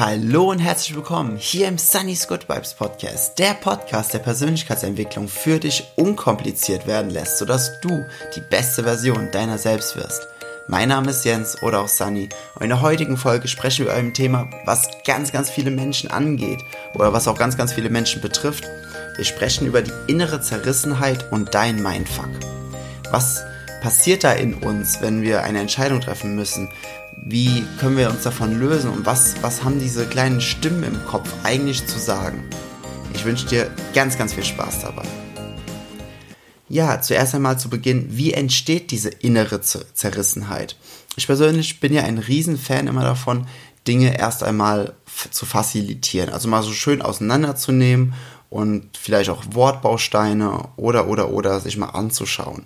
Hallo und herzlich willkommen hier im Sunny's Good Vibes Podcast, der Podcast der Persönlichkeitsentwicklung für dich unkompliziert werden lässt, sodass du die beste Version deiner selbst wirst. Mein Name ist Jens oder auch Sunny und in der heutigen Folge sprechen wir über ein Thema, was ganz, ganz viele Menschen angeht oder was auch ganz, ganz viele Menschen betrifft. Wir sprechen über die innere Zerrissenheit und dein Mindfuck. Was passiert da in uns, wenn wir eine Entscheidung treffen müssen? Wie können wir uns davon lösen und was, was haben diese kleinen Stimmen im Kopf eigentlich zu sagen? Ich wünsche dir ganz, ganz viel Spaß dabei. Ja, zuerst einmal zu Beginn, wie entsteht diese innere Zerrissenheit? Ich persönlich bin ja ein Riesenfan immer davon, Dinge erst einmal zu facilitieren, also mal so schön auseinanderzunehmen und vielleicht auch Wortbausteine oder oder oder sich mal anzuschauen.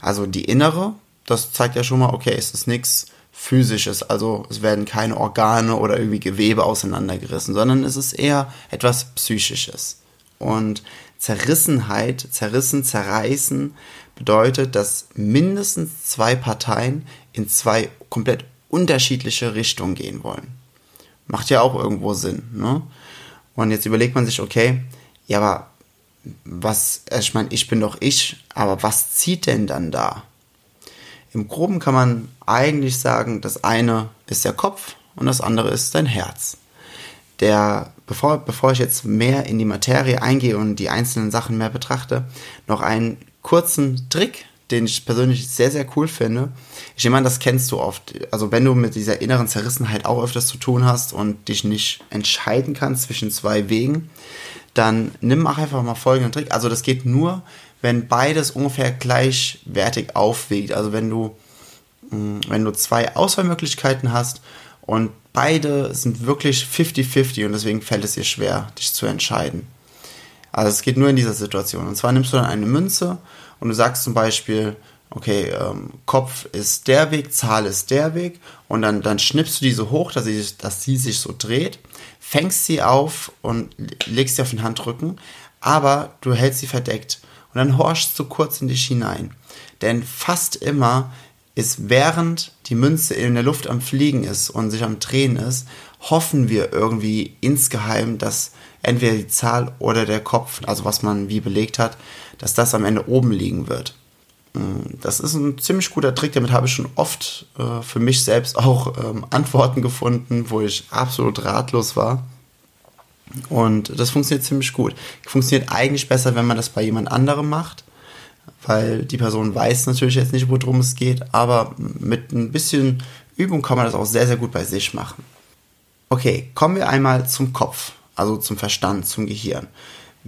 Also die innere, das zeigt ja schon mal, okay, es ist nichts physisches, also es werden keine Organe oder irgendwie Gewebe auseinandergerissen, sondern es ist eher etwas psychisches. Und Zerrissenheit, zerrissen, zerreißen bedeutet, dass mindestens zwei Parteien in zwei komplett unterschiedliche Richtungen gehen wollen. Macht ja auch irgendwo Sinn, ne? Und jetzt überlegt man sich, okay, ja, aber was, ich meine, ich bin doch ich, aber was zieht denn dann da? Im Groben kann man eigentlich sagen, das eine ist der Kopf und das andere ist dein Herz. Der, bevor, bevor ich jetzt mehr in die Materie eingehe und die einzelnen Sachen mehr betrachte, noch einen kurzen Trick, den ich persönlich sehr, sehr cool finde. Ich nehme an, das kennst du oft. Also wenn du mit dieser inneren Zerrissenheit auch öfters zu tun hast und dich nicht entscheiden kannst zwischen zwei Wegen, dann nimm auch einfach mal folgenden Trick. Also das geht nur, wenn beides ungefähr gleichwertig aufwiegt. Also wenn du, mm, wenn du zwei Auswahlmöglichkeiten hast und beide sind wirklich 50-50 und deswegen fällt es dir schwer, dich zu entscheiden. Also es geht nur in dieser Situation. Und zwar nimmst du dann eine Münze und du sagst zum Beispiel, okay, ähm, Kopf ist der Weg, Zahl ist der Weg und dann, dann schnippst du diese hoch, dass sie, dass sie sich so dreht, fängst sie auf und legst sie auf den Handrücken, aber du hältst sie verdeckt und dann horchst du kurz in dich hinein. Denn fast immer ist, während die Münze in der Luft am Fliegen ist und sich am Drehen ist, hoffen wir irgendwie insgeheim, dass entweder die Zahl oder der Kopf, also was man wie belegt hat, dass das am Ende oben liegen wird. Mm, das ist ein ziemlich guter Trick, damit habe ich schon oft äh, für mich selbst auch ähm, Antworten gefunden, wo ich absolut ratlos war. Und das funktioniert ziemlich gut. Funktioniert eigentlich besser, wenn man das bei jemand anderem macht, weil die Person weiß natürlich jetzt nicht, worum es geht, aber mit ein bisschen Übung kann man das auch sehr, sehr gut bei sich machen. Okay, kommen wir einmal zum Kopf, also zum Verstand, zum Gehirn.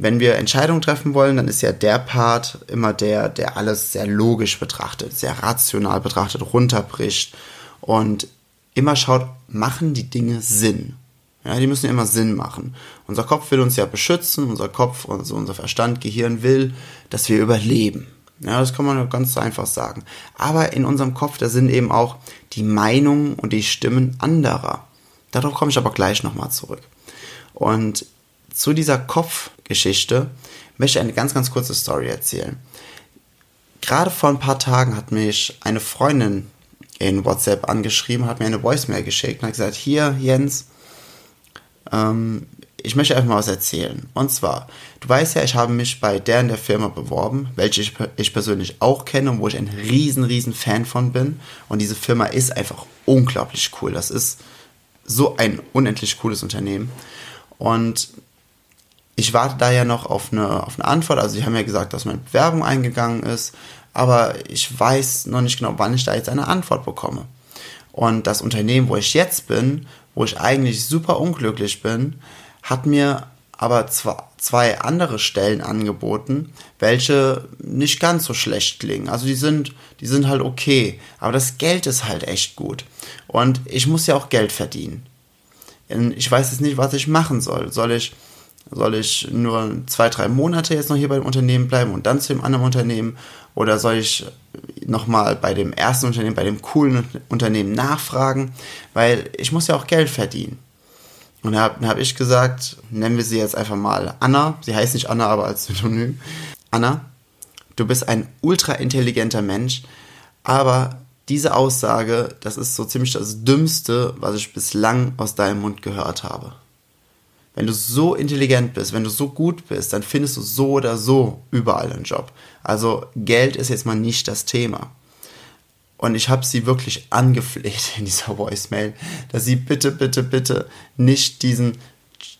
Wenn wir Entscheidungen treffen wollen, dann ist ja der Part immer der, der alles sehr logisch betrachtet, sehr rational betrachtet, runterbricht und immer schaut, machen die Dinge Sinn? Ja, die müssen immer Sinn machen. Unser Kopf will uns ja beschützen, unser Kopf, also unser Verstand, Gehirn will, dass wir überleben. Ja, das kann man ganz einfach sagen. Aber in unserem Kopf, da sind eben auch die Meinungen und die Stimmen anderer. Darauf komme ich aber gleich nochmal zurück. Und zu dieser Kopfgeschichte möchte ich eine ganz, ganz kurze Story erzählen. Gerade vor ein paar Tagen hat mich eine Freundin in WhatsApp angeschrieben, hat mir eine Voicemail geschickt und hat gesagt, hier Jens, ähm, ich möchte einfach mal was erzählen. Und zwar, du weißt ja, ich habe mich bei der in der Firma beworben, welche ich, ich persönlich auch kenne und wo ich ein riesen, riesen Fan von bin. Und diese Firma ist einfach unglaublich cool. Das ist so ein unendlich cooles Unternehmen. Und ich warte da ja noch auf eine, auf eine Antwort. Also, sie haben ja gesagt, dass meine Bewerbung eingegangen ist. Aber ich weiß noch nicht genau, wann ich da jetzt eine Antwort bekomme. Und das Unternehmen, wo ich jetzt bin, wo ich eigentlich super unglücklich bin, hat mir aber zwei andere Stellen angeboten, welche nicht ganz so schlecht klingen. Also die sind, die sind halt okay, aber das Geld ist halt echt gut. Und ich muss ja auch Geld verdienen. Ich weiß jetzt nicht, was ich machen soll. Soll ich, soll ich nur zwei, drei Monate jetzt noch hier beim Unternehmen bleiben und dann zu dem anderen Unternehmen? Oder soll ich nochmal bei dem ersten Unternehmen, bei dem coolen Unternehmen nachfragen, weil ich muss ja auch Geld verdienen. Und dann habe hab ich gesagt, nennen wir sie jetzt einfach mal Anna. Sie heißt nicht Anna, aber als Synonym. Anna, du bist ein ultra intelligenter Mensch, aber diese Aussage, das ist so ziemlich das Dümmste, was ich bislang aus deinem Mund gehört habe. Wenn du so intelligent bist, wenn du so gut bist, dann findest du so oder so überall einen Job. Also Geld ist jetzt mal nicht das Thema. Und ich habe sie wirklich angefleht in dieser Voicemail, dass sie bitte, bitte, bitte nicht diesen,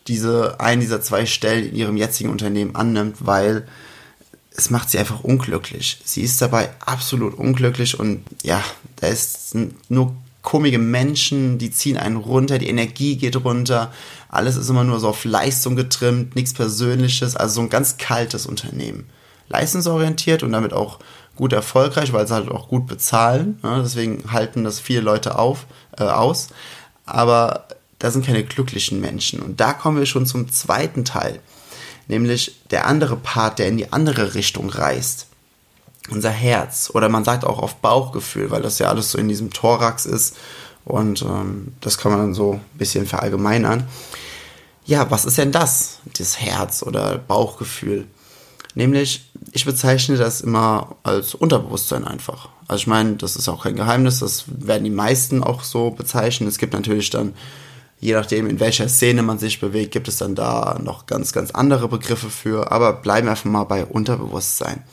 diese, einen dieser zwei Stellen in ihrem jetzigen Unternehmen annimmt, weil es macht sie einfach unglücklich. Sie ist dabei absolut unglücklich und ja, da ist nur komische Menschen, die ziehen einen runter, die Energie geht runter, alles ist immer nur so auf Leistung getrimmt, nichts Persönliches, also so ein ganz kaltes Unternehmen. Leistungsorientiert und damit auch gut erfolgreich, weil sie halt auch gut bezahlen. Ne? Deswegen halten das viele Leute auf, äh, aus. Aber da sind keine glücklichen Menschen. Und da kommen wir schon zum zweiten Teil. Nämlich der andere Part, der in die andere Richtung reist. Unser Herz. Oder man sagt auch auf Bauchgefühl, weil das ja alles so in diesem Thorax ist. Und ähm, das kann man dann so ein bisschen verallgemeinern. Ja, was ist denn das? Das Herz oder Bauchgefühl. Nämlich, ich bezeichne das immer als Unterbewusstsein einfach. Also ich meine, das ist auch kein Geheimnis, das werden die meisten auch so bezeichnen. Es gibt natürlich dann, je nachdem, in welcher Szene man sich bewegt, gibt es dann da noch ganz, ganz andere Begriffe für. Aber bleiben wir einfach mal bei Unterbewusstsein.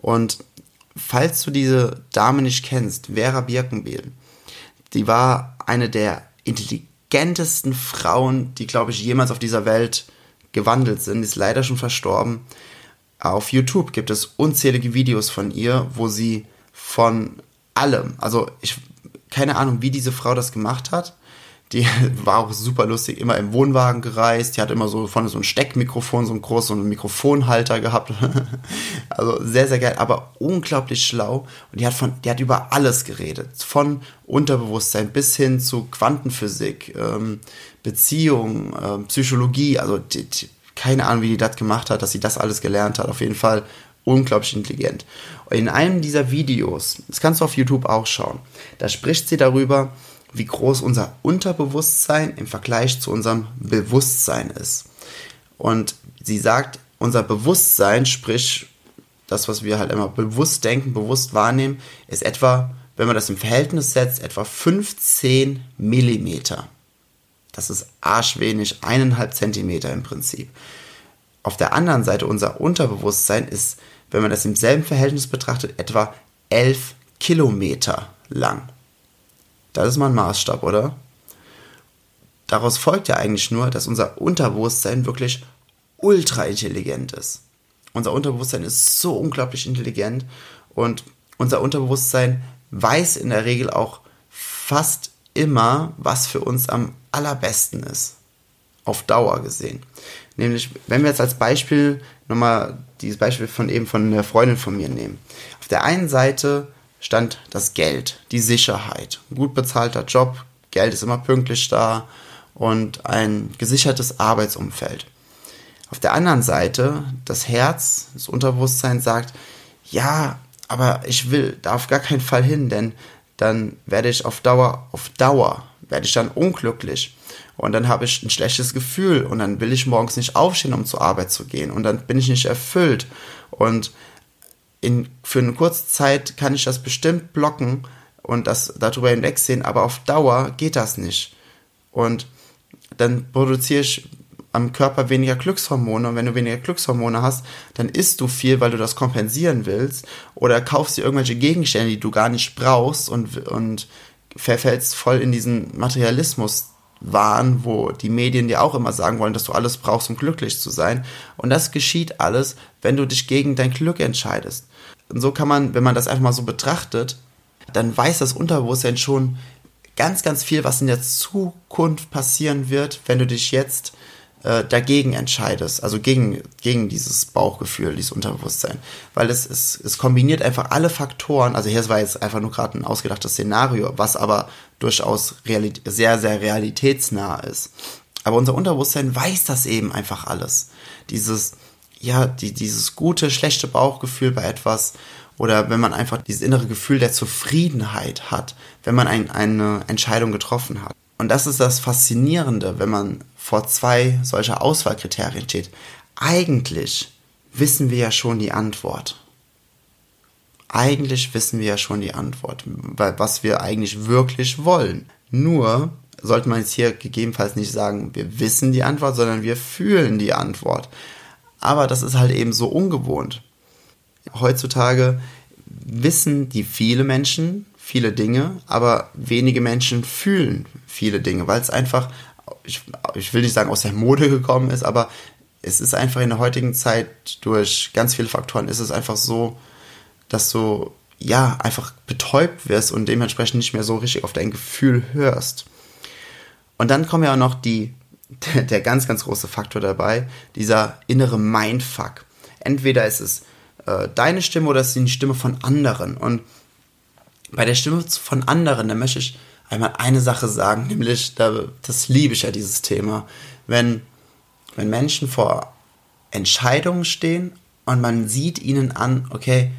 Und falls du diese Dame nicht kennst, Vera Birkenbiel, die war eine der intelligentesten Frauen, die, glaube ich, jemals auf dieser Welt gewandelt sind, ist leider schon verstorben. Auf YouTube gibt es unzählige Videos von ihr, wo sie von allem, also ich keine Ahnung, wie diese Frau das gemacht hat. Die war auch super lustig, immer im Wohnwagen gereist. Die hat immer so vorne so ein Steckmikrofon, so einen großen Mikrofonhalter gehabt. also sehr, sehr geil, aber unglaublich schlau. Und die hat von, die hat über alles geredet. Von Unterbewusstsein bis hin zu Quantenphysik, ähm, Beziehung, äh, Psychologie. Also die, die, keine Ahnung, wie die das gemacht hat, dass sie das alles gelernt hat. Auf jeden Fall unglaublich intelligent. Und in einem dieser Videos, das kannst du auf YouTube auch schauen, da spricht sie darüber, wie groß unser Unterbewusstsein im Vergleich zu unserem Bewusstsein ist. Und sie sagt, unser Bewusstsein, sprich das, was wir halt immer bewusst denken, bewusst wahrnehmen, ist etwa, wenn man das im Verhältnis setzt, etwa 15 Millimeter. Das ist arschwenig, eineinhalb Zentimeter im Prinzip. Auf der anderen Seite, unser Unterbewusstsein ist, wenn man das im selben Verhältnis betrachtet, etwa elf Kilometer lang. Das ist mal ein Maßstab, oder? Daraus folgt ja eigentlich nur, dass unser Unterbewusstsein wirklich ultra intelligent ist. Unser Unterbewusstsein ist so unglaublich intelligent und unser Unterbewusstsein weiß in der Regel auch fast immer, was für uns am allerbesten ist. Auf Dauer gesehen. Nämlich, wenn wir jetzt als Beispiel nochmal dieses Beispiel von eben von einer Freundin von mir nehmen. Auf der einen Seite stand das Geld, die Sicherheit, ein gut bezahlter Job, Geld ist immer pünktlich da und ein gesichertes Arbeitsumfeld. Auf der anderen Seite das Herz, das Unterbewusstsein sagt, ja, aber ich will da auf gar keinen Fall hin, denn dann werde ich auf Dauer, auf Dauer, werde ich dann unglücklich. Und dann habe ich ein schlechtes Gefühl und dann will ich morgens nicht aufstehen, um zur Arbeit zu gehen. Und dann bin ich nicht erfüllt. Und in, für eine kurze Zeit kann ich das bestimmt blocken und das darüber hinwegsehen, aber auf Dauer geht das nicht. Und dann produziere ich am Körper weniger Glückshormone und wenn du weniger Glückshormone hast, dann isst du viel, weil du das kompensieren willst oder kaufst dir irgendwelche Gegenstände, die du gar nicht brauchst und, und verfällst voll in diesen Materialismus Wahn, wo die Medien dir auch immer sagen wollen, dass du alles brauchst, um glücklich zu sein. Und das geschieht alles, wenn du dich gegen dein Glück entscheidest. Und so kann man, wenn man das einfach mal so betrachtet, dann weiß das Unterbewusstsein schon ganz, ganz viel, was in der Zukunft passieren wird, wenn du dich jetzt äh, dagegen entscheidest, also gegen, gegen dieses Bauchgefühl, dieses Unterbewusstsein. Weil es, es, es kombiniert einfach alle Faktoren, also hier war jetzt einfach nur gerade ein ausgedachtes Szenario, was aber durchaus sehr, sehr realitätsnah ist. Aber unser Unterbewusstsein weiß das eben einfach alles. Dieses, ja, die, dieses gute, schlechte Bauchgefühl bei etwas oder wenn man einfach dieses innere Gefühl der Zufriedenheit hat, wenn man ein, eine Entscheidung getroffen hat. Und das ist das Faszinierende, wenn man vor zwei solcher Auswahlkriterien steht. Eigentlich wissen wir ja schon die Antwort. eigentlich wissen wir ja schon die Antwort, was wir eigentlich wirklich wollen. Nur sollte man jetzt hier gegebenenfalls nicht sagen, wir wissen die Antwort, sondern wir fühlen die Antwort. Aber das ist halt eben so ungewohnt. Heutzutage wissen die viele Menschen viele Dinge, aber wenige Menschen fühlen viele Dinge, weil es einfach, ich, ich will nicht sagen aus der Mode gekommen ist, aber es ist einfach in der heutigen Zeit durch ganz viele Faktoren ist es einfach so, dass du ja einfach betäubt wirst und dementsprechend nicht mehr so richtig auf dein Gefühl hörst. Und dann kommt ja auch noch die, der, der ganz, ganz große Faktor dabei, dieser innere Mindfuck. Entweder ist es äh, deine Stimme oder es ist die Stimme von anderen. Und bei der Stimme von anderen, da möchte ich einmal eine Sache sagen, nämlich, da, das liebe ich ja, dieses Thema. Wenn, wenn Menschen vor Entscheidungen stehen und man sieht ihnen an, okay,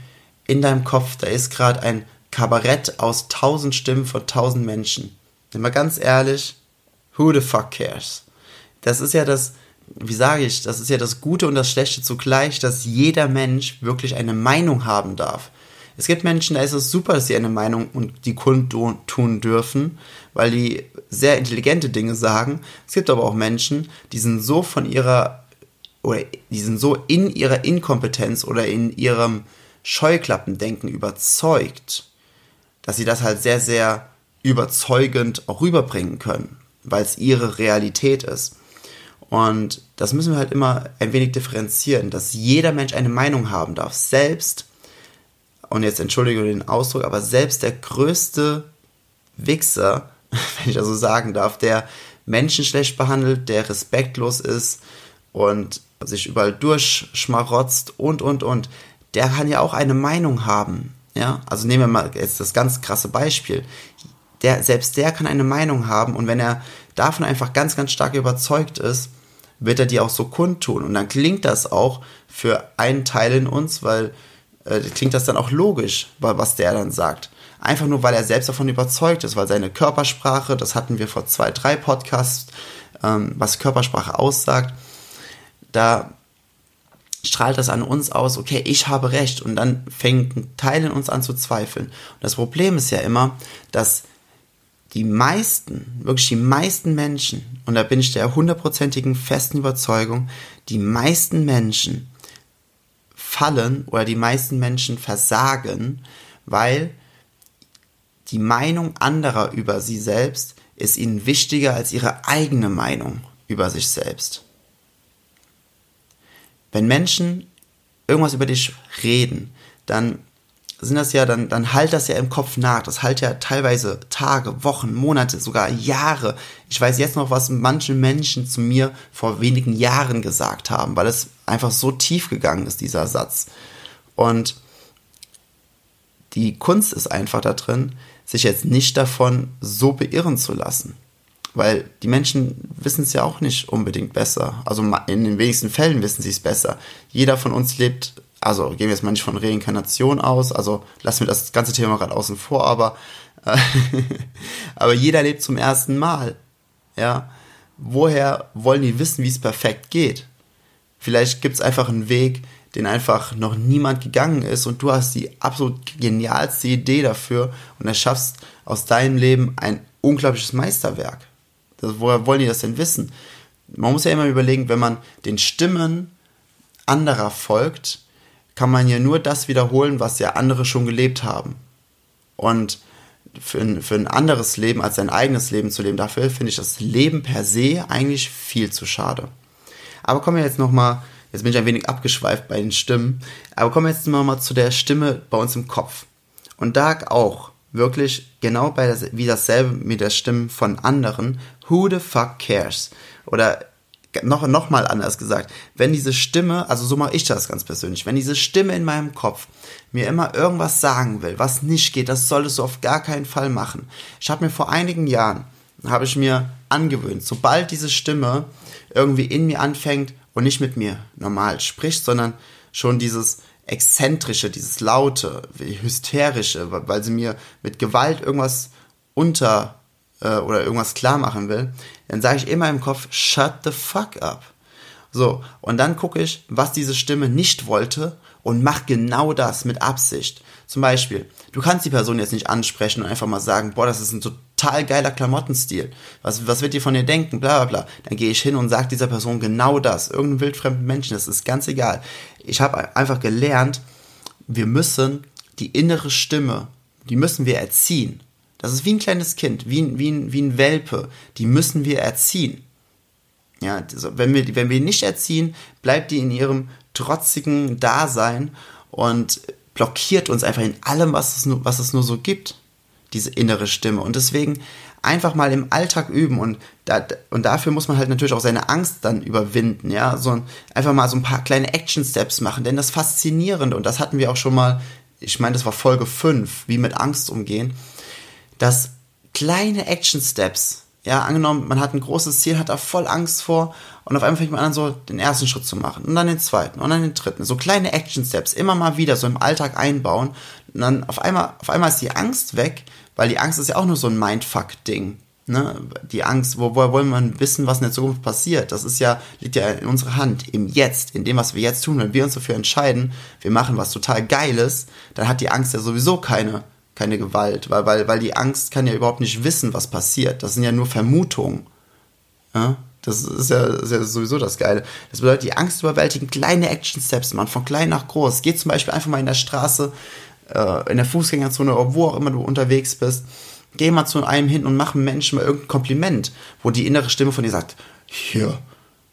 in deinem Kopf, da ist gerade ein Kabarett aus tausend Stimmen von tausend Menschen. Nimm mal ganz ehrlich, who the fuck cares? Das ist ja das, wie sage ich, das ist ja das Gute und das Schlechte zugleich, dass jeder Mensch wirklich eine Meinung haben darf. Es gibt Menschen, da ist es super, dass sie eine Meinung und die kundtun dürfen, weil die sehr intelligente Dinge sagen. Es gibt aber auch Menschen, die sind so von ihrer oder die sind so in ihrer Inkompetenz oder in ihrem Scheuklappendenken überzeugt, dass sie das halt sehr, sehr überzeugend auch rüberbringen können, weil es ihre Realität ist. Und das müssen wir halt immer ein wenig differenzieren, dass jeder Mensch eine Meinung haben darf. Selbst, und jetzt entschuldige den Ausdruck, aber selbst der größte Wichser, wenn ich das so sagen darf, der Menschen schlecht behandelt, der respektlos ist und sich überall durchschmarotzt und, und, und, der kann ja auch eine Meinung haben. Ja, also nehmen wir mal jetzt das ganz krasse Beispiel. Der, selbst der kann eine Meinung haben und wenn er davon einfach ganz, ganz stark überzeugt ist, wird er die auch so kundtun. Und dann klingt das auch für einen Teil in uns, weil äh, klingt das dann auch logisch, was der dann sagt. Einfach nur, weil er selbst davon überzeugt ist, weil seine Körpersprache, das hatten wir vor zwei, drei Podcasts, ähm, was Körpersprache aussagt, da strahlt das an uns aus, okay, ich habe recht und dann fängt Teil in uns an zu zweifeln. Und das Problem ist ja immer, dass die meisten, wirklich die meisten Menschen, und da bin ich der hundertprozentigen festen Überzeugung, die meisten Menschen fallen oder die meisten Menschen versagen, weil die Meinung anderer über sie selbst ist ihnen wichtiger als ihre eigene Meinung über sich selbst. Wenn Menschen irgendwas über dich reden, dann sind das ja, dann, dann halt das ja im Kopf nach. Das halt ja teilweise Tage, Wochen, Monate, sogar Jahre. Ich weiß jetzt noch, was manche Menschen zu mir vor wenigen Jahren gesagt haben, weil es einfach so tief gegangen ist, dieser Satz. Und die Kunst ist einfach da drin, sich jetzt nicht davon so beirren zu lassen. Weil die Menschen wissen es ja auch nicht unbedingt besser. Also in den wenigsten Fällen wissen sie es besser. Jeder von uns lebt, also gehen wir jetzt mal nicht von Reinkarnation aus, also lassen wir das ganze Thema gerade außen vor, aber, äh, aber jeder lebt zum ersten Mal. Ja. Woher wollen die wissen, wie es perfekt geht? Vielleicht gibt es einfach einen Weg, den einfach noch niemand gegangen ist und du hast die absolut genialste Idee dafür und erschaffst aus deinem Leben ein unglaubliches Meisterwerk. Das, woher wollen die das denn wissen? Man muss ja immer überlegen, wenn man den Stimmen anderer folgt, kann man ja nur das wiederholen, was ja andere schon gelebt haben. Und für ein, für ein anderes Leben als sein eigenes Leben zu leben, dafür finde ich das Leben per se eigentlich viel zu schade. Aber kommen wir jetzt nochmal, jetzt bin ich ein wenig abgeschweift bei den Stimmen, aber kommen wir jetzt nochmal zu der Stimme bei uns im Kopf. Und da auch wirklich genau bei das, wie dasselbe mit der Stimme von anderen. Who the fuck cares? Oder noch, noch mal anders gesagt, wenn diese Stimme, also so mache ich das ganz persönlich, wenn diese Stimme in meinem Kopf mir immer irgendwas sagen will, was nicht geht, das solltest du auf gar keinen Fall machen. Ich habe mir vor einigen Jahren, habe ich mir angewöhnt, sobald diese Stimme irgendwie in mir anfängt und nicht mit mir normal spricht, sondern schon dieses, exzentrische, dieses laute, hysterische, weil sie mir mit Gewalt irgendwas unter äh, oder irgendwas klar machen will, dann sage ich immer im Kopf, shut the fuck up. So, und dann gucke ich, was diese Stimme nicht wollte und mach genau das mit Absicht. Zum Beispiel, du kannst die Person jetzt nicht ansprechen und einfach mal sagen, boah, das ist ein total geiler Klamottenstil. Was, was wird ihr von ihr denken? Bla bla bla. Dann gehe ich hin und sage dieser Person genau das. Irgendeinem wildfremden Menschen, das ist ganz egal. Ich habe einfach gelernt, wir müssen die innere Stimme, die müssen wir erziehen. Das ist wie ein kleines Kind, wie ein, wie ein, wie ein Welpe. Die müssen wir erziehen. Ja, wenn wir, wenn wir nicht erziehen, bleibt die in ihrem trotzigen Dasein und blockiert uns einfach in allem, was es nur, was es nur so gibt. Diese innere Stimme. Und deswegen einfach mal im Alltag üben und, da, und dafür muss man halt natürlich auch seine Angst dann überwinden, ja, so ein, einfach mal so ein paar kleine Action Steps machen, denn das Faszinierende und das hatten wir auch schon mal, ich meine, das war Folge 5, wie mit Angst umgehen, dass kleine Action Steps, ja, angenommen, man hat ein großes Ziel, hat da voll Angst vor und auf einmal fängt man an, so den ersten Schritt zu machen und dann den zweiten und dann den dritten. So kleine Action Steps immer mal wieder so im Alltag einbauen und dann auf einmal, auf einmal ist die Angst weg, weil die Angst ist ja auch nur so ein Mindfuck-Ding. Ne? Die Angst, wo, woher wollen wir wissen, was in der Zukunft passiert? Das ist ja, liegt ja in unserer Hand, im Jetzt, in dem, was wir jetzt tun. Wenn wir uns dafür entscheiden, wir machen was total Geiles, dann hat die Angst ja sowieso keine keine Gewalt, weil, weil, weil die Angst kann ja überhaupt nicht wissen, was passiert. Das sind ja nur Vermutungen. Ja? Das ist ja, ist ja sowieso das Geile. Das bedeutet, die Angst überwältigen, kleine Action-Steps, man, von klein nach groß. Geh zum Beispiel einfach mal in der Straße, äh, in der Fußgängerzone oder wo auch immer du unterwegs bist. Geh mal zu einem hin und mach einem Menschen mal irgendein Kompliment, wo die innere Stimme von dir sagt, hier,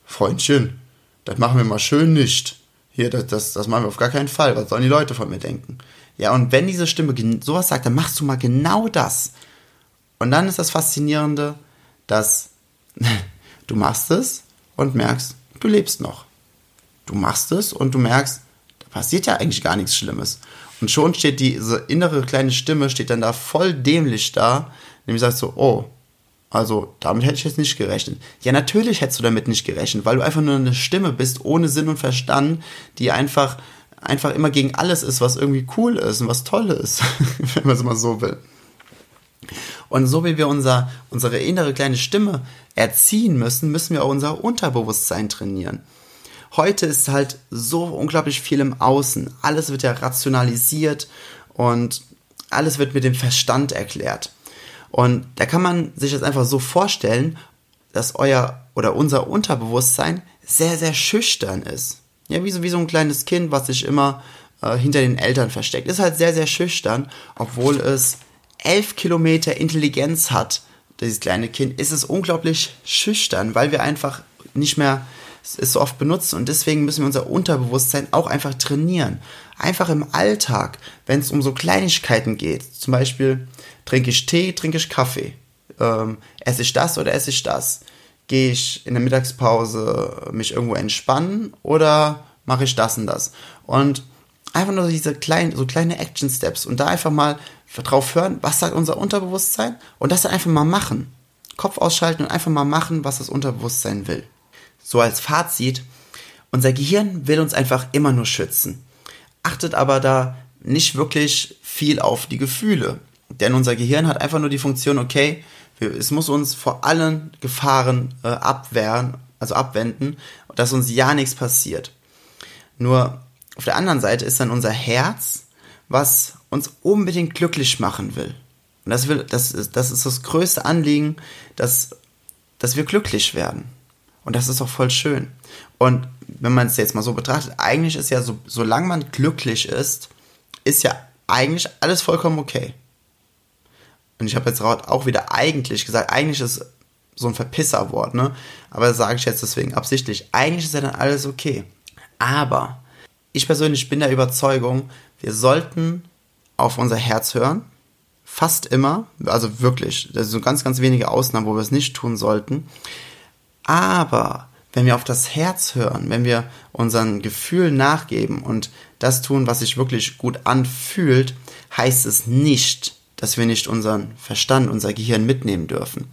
Freundchen, das machen wir mal schön nicht. Hier, das, das, das machen wir auf gar keinen Fall. Was sollen die Leute von mir denken? Ja, und wenn diese Stimme sowas sagt, dann machst du mal genau das. Und dann ist das Faszinierende, dass du machst es und merkst, du lebst noch. Du machst es und du merkst, da passiert ja eigentlich gar nichts Schlimmes. Und schon steht diese innere kleine Stimme, steht dann da voll dämlich da, nämlich sagst so, oh, also damit hätte ich jetzt nicht gerechnet. Ja, natürlich hättest du damit nicht gerechnet, weil du einfach nur eine Stimme bist, ohne Sinn und Verstand, die einfach einfach immer gegen alles ist, was irgendwie cool ist und was toll ist, wenn man es mal so will. Und so wie wir unser, unsere innere kleine Stimme erziehen müssen, müssen wir auch unser Unterbewusstsein trainieren. Heute ist halt so unglaublich viel im Außen. Alles wird ja rationalisiert und alles wird mit dem Verstand erklärt. Und da kann man sich das einfach so vorstellen, dass euer oder unser Unterbewusstsein sehr, sehr schüchtern ist. Ja, wie so, wie so ein kleines Kind, was sich immer äh, hinter den Eltern versteckt. Ist halt sehr, sehr schüchtern, obwohl es elf Kilometer Intelligenz hat, dieses kleine Kind, ist es unglaublich schüchtern, weil wir einfach nicht mehr es so oft benutzen und deswegen müssen wir unser Unterbewusstsein auch einfach trainieren. Einfach im Alltag, wenn es um so Kleinigkeiten geht, zum Beispiel trinke ich Tee, trinke ich Kaffee, ähm, esse ich das oder esse ich das, gehe ich in der Mittagspause mich irgendwo entspannen oder mache ich das und das? Und einfach nur diese kleinen, so kleine Action Steps und da einfach mal drauf hören, was sagt unser Unterbewusstsein und das dann einfach mal machen. Kopf ausschalten und einfach mal machen, was das Unterbewusstsein will. So als Fazit, unser Gehirn will uns einfach immer nur schützen, achtet aber da nicht wirklich viel auf die Gefühle. Denn unser Gehirn hat einfach nur die Funktion, okay, es muss uns vor allen Gefahren äh, abwehren, also abwenden, dass uns ja nichts passiert. Nur auf der anderen Seite ist dann unser Herz, was uns unbedingt glücklich machen will. Und das, will, das, ist, das ist das größte Anliegen, dass, dass wir glücklich werden. Und das ist auch voll schön. Und wenn man es jetzt mal so betrachtet, eigentlich ist ja so, solange man glücklich ist, ist ja eigentlich alles vollkommen okay. Und ich habe jetzt auch wieder eigentlich gesagt, eigentlich ist so ein Verpisserwort, ne? Aber das sage ich jetzt deswegen absichtlich. Eigentlich ist ja dann alles okay. Aber ich persönlich bin der Überzeugung, wir sollten auf unser Herz hören. Fast immer. Also wirklich. Das sind ganz, ganz wenige Ausnahmen, wo wir es nicht tun sollten. Aber wenn wir auf das Herz hören, wenn wir unseren Gefühlen nachgeben und das tun, was sich wirklich gut anfühlt, heißt es nicht, dass wir nicht unseren Verstand, unser Gehirn mitnehmen dürfen.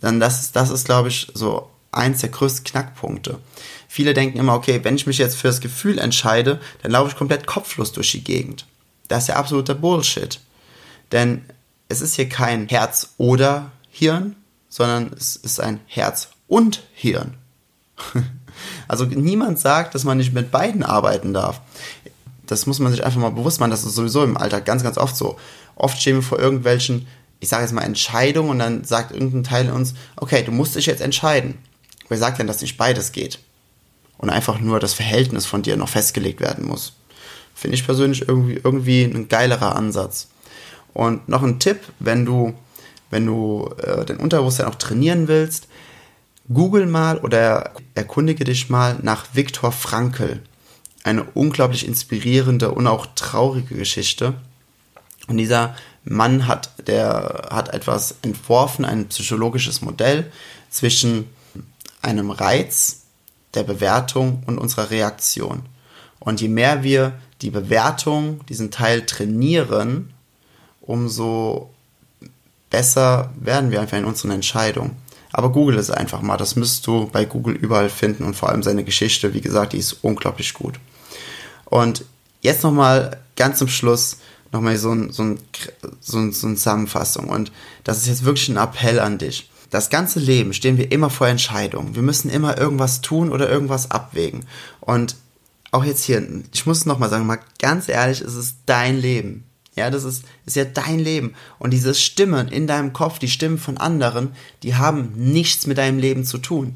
Dann das ist, das ist, glaube ich, so eins der größten Knackpunkte. Viele denken immer, okay, wenn ich mich jetzt für das Gefühl entscheide, dann laufe ich komplett kopflos durch die Gegend. Das ist ja absoluter Bullshit. Denn es ist hier kein Herz oder Hirn, sondern es ist ein Herz und Hirn. also niemand sagt, dass man nicht mit beiden arbeiten darf das muss man sich einfach mal bewusst machen, das ist sowieso im Alltag ganz, ganz oft so. Oft stehen wir vor irgendwelchen, ich sage jetzt mal Entscheidungen und dann sagt irgendein Teil uns, okay, du musst dich jetzt entscheiden. Wer sagt denn, dass nicht beides geht? Und einfach nur das Verhältnis von dir noch festgelegt werden muss. Finde ich persönlich irgendwie, irgendwie ein geilerer Ansatz. Und noch ein Tipp, wenn du, wenn du äh, dein Unterbewusstsein auch trainieren willst, google mal oder erkundige dich mal nach Viktor Frankl. Eine unglaublich inspirierende und auch traurige Geschichte. Und dieser Mann hat, der hat etwas entworfen, ein psychologisches Modell zwischen einem Reiz, der Bewertung und unserer Reaktion. Und je mehr wir die Bewertung, diesen Teil trainieren, umso besser werden wir einfach in unseren Entscheidungen. Aber google es einfach mal, das müsst du bei Google überall finden und vor allem seine Geschichte, wie gesagt, die ist unglaublich gut. Und jetzt nochmal ganz zum Schluss nochmal so, ein, so, ein, so, ein, so eine Zusammenfassung und das ist jetzt wirklich ein Appell an dich. Das ganze Leben stehen wir immer vor Entscheidungen. Wir müssen immer irgendwas tun oder irgendwas abwägen. Und auch jetzt hier, ich muss es nochmal sagen, mal ganz ehrlich, es ist dein Leben. Ja, das ist, ist ja dein Leben. Und diese Stimmen in deinem Kopf, die Stimmen von anderen, die haben nichts mit deinem Leben zu tun.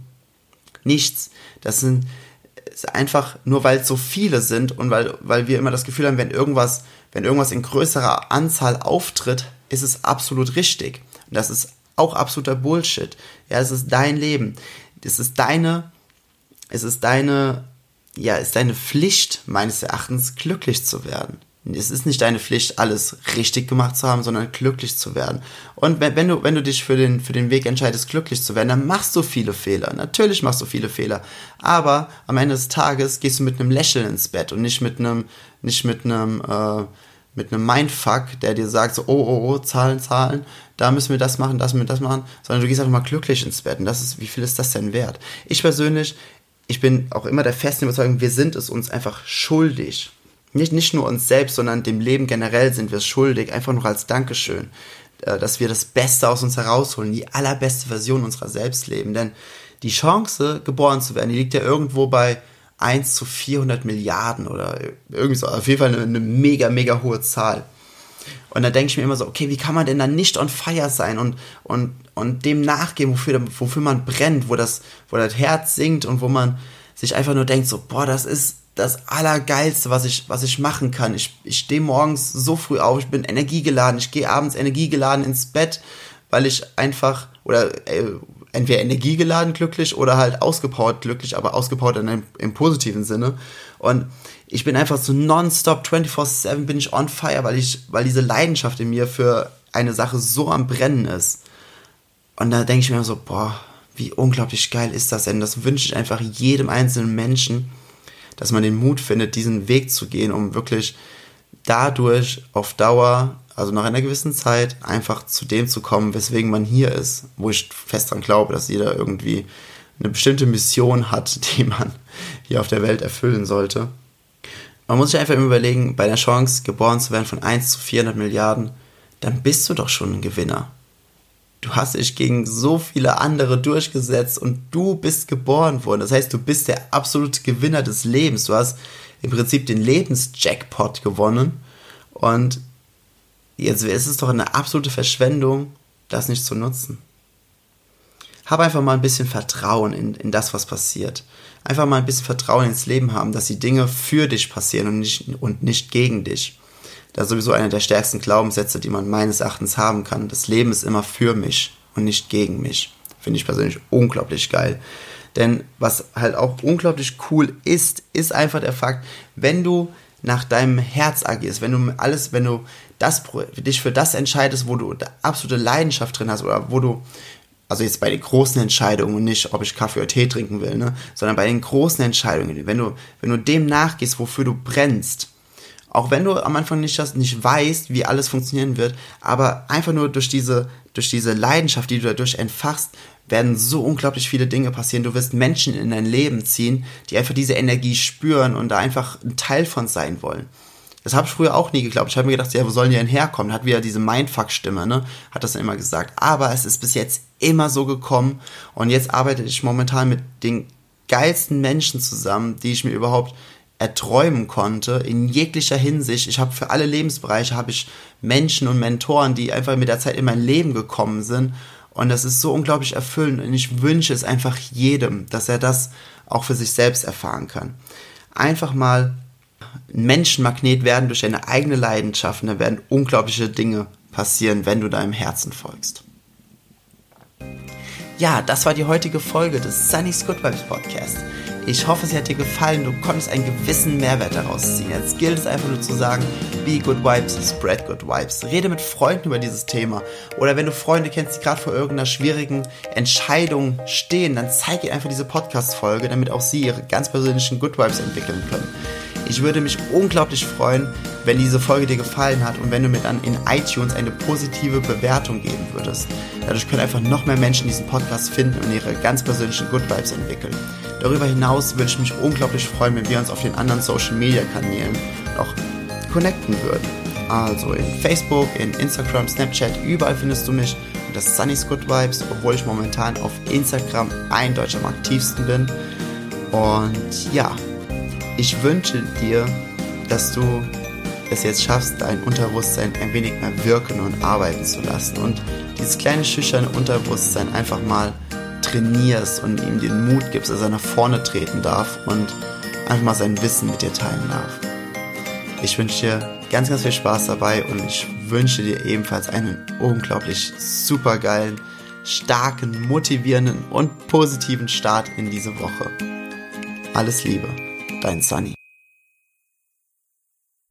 Nichts. Das sind einfach nur, weil es so viele sind und weil, weil wir immer das Gefühl haben, wenn irgendwas, wenn irgendwas in größerer Anzahl auftritt, ist es absolut richtig. Und das ist auch absoluter Bullshit. Ja, es ist dein Leben. Es ist deine, es ist deine, ja, es ist deine Pflicht, meines Erachtens, glücklich zu werden es ist nicht deine Pflicht, alles richtig gemacht zu haben, sondern glücklich zu werden. Und wenn, du, wenn du dich für den, für den Weg entscheidest, glücklich zu werden, dann machst du viele Fehler. Natürlich machst du viele Fehler. Aber am Ende des Tages gehst du mit einem Lächeln ins Bett und nicht mit einem, nicht mit einem, äh, mit einem Mindfuck, der dir sagt, so, oh, oh, oh, Zahlen, Zahlen, da müssen wir das machen, das müssen wir das machen, sondern du gehst einfach mal glücklich ins Bett. Und das ist, wie viel ist das denn wert? Ich persönlich, ich bin auch immer der festen Überzeugung, wir sind es uns einfach schuldig nicht, nicht nur uns selbst, sondern dem Leben generell sind wir schuldig, einfach nur als Dankeschön, äh, dass wir das Beste aus uns herausholen, die allerbeste Version unserer selbst leben. Denn die Chance, geboren zu werden, die liegt ja irgendwo bei 1 zu 400 Milliarden oder irgendwie so. Auf jeden Fall eine, eine mega, mega hohe Zahl. Und da denke ich mir immer so, okay, wie kann man denn dann nicht on fire sein und, und, und dem nachgehen, wofür, wofür man brennt, wo das, wo das Herz singt und wo man sich einfach nur denkt, so, boah, das ist das Allergeilste, was ich, was ich machen kann. Ich, ich stehe morgens so früh auf, ich bin energiegeladen, ich gehe abends energiegeladen ins Bett, weil ich einfach, oder äh, entweder energiegeladen glücklich oder halt ausgepowert glücklich, aber ausgepowert in einem, im positiven Sinne. Und ich bin einfach so nonstop 24-7 bin ich on fire, weil ich, weil diese Leidenschaft in mir für eine Sache so am Brennen ist. Und da denke ich mir so, boah, wie unglaublich geil ist das denn? Das wünsche ich einfach jedem einzelnen Menschen dass man den Mut findet, diesen Weg zu gehen, um wirklich dadurch auf Dauer, also nach einer gewissen Zeit, einfach zu dem zu kommen, weswegen man hier ist, wo ich fest dran glaube, dass jeder irgendwie eine bestimmte Mission hat, die man hier auf der Welt erfüllen sollte. Man muss sich einfach immer überlegen, bei der Chance, geboren zu werden von 1 zu 400 Milliarden, dann bist du doch schon ein Gewinner. Du hast dich gegen so viele andere durchgesetzt und du bist geboren worden. Das heißt, du bist der absolute Gewinner des Lebens. Du hast im Prinzip den Lebensjackpot gewonnen. Und jetzt ist es doch eine absolute Verschwendung, das nicht zu nutzen. Hab einfach mal ein bisschen Vertrauen in, in das, was passiert. Einfach mal ein bisschen Vertrauen ins Leben haben, dass die Dinge für dich passieren und nicht, und nicht gegen dich. Das ist sowieso einer der stärksten Glaubenssätze, die man meines Erachtens haben kann. Das Leben ist immer für mich und nicht gegen mich. Finde ich persönlich unglaublich geil. Denn was halt auch unglaublich cool ist, ist einfach der Fakt, wenn du nach deinem Herz agierst, wenn du alles, wenn du das, dich für das entscheidest, wo du absolute Leidenschaft drin hast oder wo du, also jetzt bei den großen Entscheidungen und nicht, ob ich Kaffee oder Tee trinken will, ne, sondern bei den großen Entscheidungen, wenn du, wenn du dem nachgehst, wofür du brennst, auch wenn du am Anfang nicht, das, nicht weißt, wie alles funktionieren wird, aber einfach nur durch diese, durch diese Leidenschaft, die du dadurch entfachst, werden so unglaublich viele Dinge passieren. Du wirst Menschen in dein Leben ziehen, die einfach diese Energie spüren und da einfach ein Teil von sein wollen. Das habe ich früher auch nie geglaubt. Ich habe mir gedacht, ja, wo sollen die denn herkommen? Hat wieder diese Mindfuck-Stimme, ne? Hat das immer gesagt. Aber es ist bis jetzt immer so gekommen und jetzt arbeite ich momentan mit den geilsten Menschen zusammen, die ich mir überhaupt erträumen konnte in jeglicher Hinsicht. Ich habe für alle Lebensbereiche habe ich Menschen und Mentoren, die einfach mit der Zeit in mein Leben gekommen sind und das ist so unglaublich erfüllend und ich wünsche es einfach jedem, dass er das auch für sich selbst erfahren kann. Einfach mal Menschenmagnet werden durch deine eigene Leidenschaft und da werden unglaubliche Dinge passieren, wenn du deinem Herzen folgst. Ja, das war die heutige Folge des Sunny's Good Vibes Podcast. Ich hoffe, sie hat dir gefallen. Du konntest einen gewissen Mehrwert daraus ziehen. Jetzt gilt es einfach nur zu sagen, be good vibes, spread good vibes. Rede mit Freunden über dieses Thema. Oder wenn du Freunde kennst, die gerade vor irgendeiner schwierigen Entscheidung stehen, dann zeig ihnen einfach diese Podcast-Folge, damit auch sie ihre ganz persönlichen Good Vibes entwickeln können. Ich würde mich unglaublich freuen, wenn diese Folge dir gefallen hat und wenn du mir dann in iTunes eine positive Bewertung geben würdest. Dadurch können einfach noch mehr Menschen diesen Podcast finden und ihre ganz persönlichen Good Vibes entwickeln. Darüber hinaus würde ich mich unglaublich freuen, wenn wir uns auf den anderen Social Media Kanälen noch connecten würden. Also in Facebook, in Instagram, Snapchat, überall findest du mich unter Sunny's Good Vibes, obwohl ich momentan auf Instagram eindeutig am aktivsten bin. Und ja, ich wünsche dir, dass du es jetzt schaffst, dein Unterbewusstsein ein wenig mehr wirken und arbeiten zu lassen und dieses kleine schüchterne Unterbewusstsein einfach mal trainierst und ihm den Mut gibst, dass er nach vorne treten darf und einfach mal sein Wissen mit dir teilen darf. Ich wünsche dir ganz, ganz viel Spaß dabei und ich wünsche dir ebenfalls einen unglaublich supergeilen, starken, motivierenden und positiven Start in diese Woche. Alles Liebe, dein Sunny.